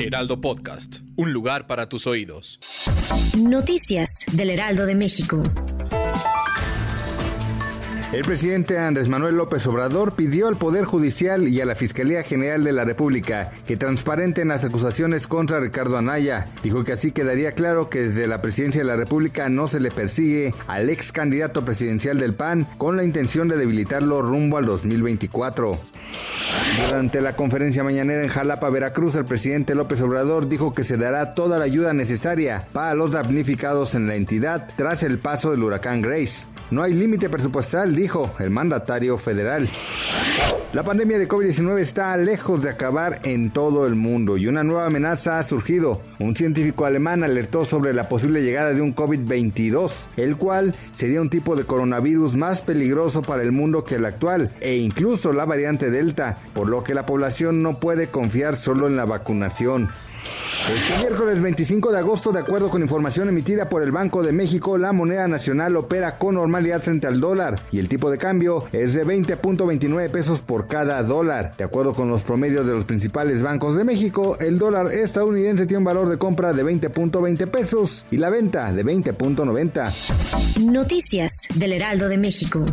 Heraldo Podcast, un lugar para tus oídos. Noticias del Heraldo de México. El presidente Andrés Manuel López Obrador pidió al Poder Judicial y a la Fiscalía General de la República que transparenten las acusaciones contra Ricardo Anaya. Dijo que así quedaría claro que desde la presidencia de la República no se le persigue al ex candidato presidencial del PAN con la intención de debilitarlo rumbo al 2024. Durante la conferencia mañanera en Jalapa, Veracruz, el presidente López Obrador dijo que se dará toda la ayuda necesaria para los damnificados en la entidad tras el paso del huracán Grace. No hay límite presupuestal, dijo el mandatario federal. La pandemia de COVID-19 está lejos de acabar en todo el mundo y una nueva amenaza ha surgido. Un científico alemán alertó sobre la posible llegada de un COVID-22, el cual sería un tipo de coronavirus más peligroso para el mundo que el actual e incluso la variante Delta, por lo que la población no puede confiar solo en la vacunación. Este miércoles 25 de agosto, de acuerdo con información emitida por el Banco de México, la moneda nacional opera con normalidad frente al dólar y el tipo de cambio es de 20.29 pesos por cada dólar. De acuerdo con los promedios de los principales bancos de México, el dólar estadounidense tiene un valor de compra de 20.20 pesos y la venta de 20.90. Noticias del Heraldo de México.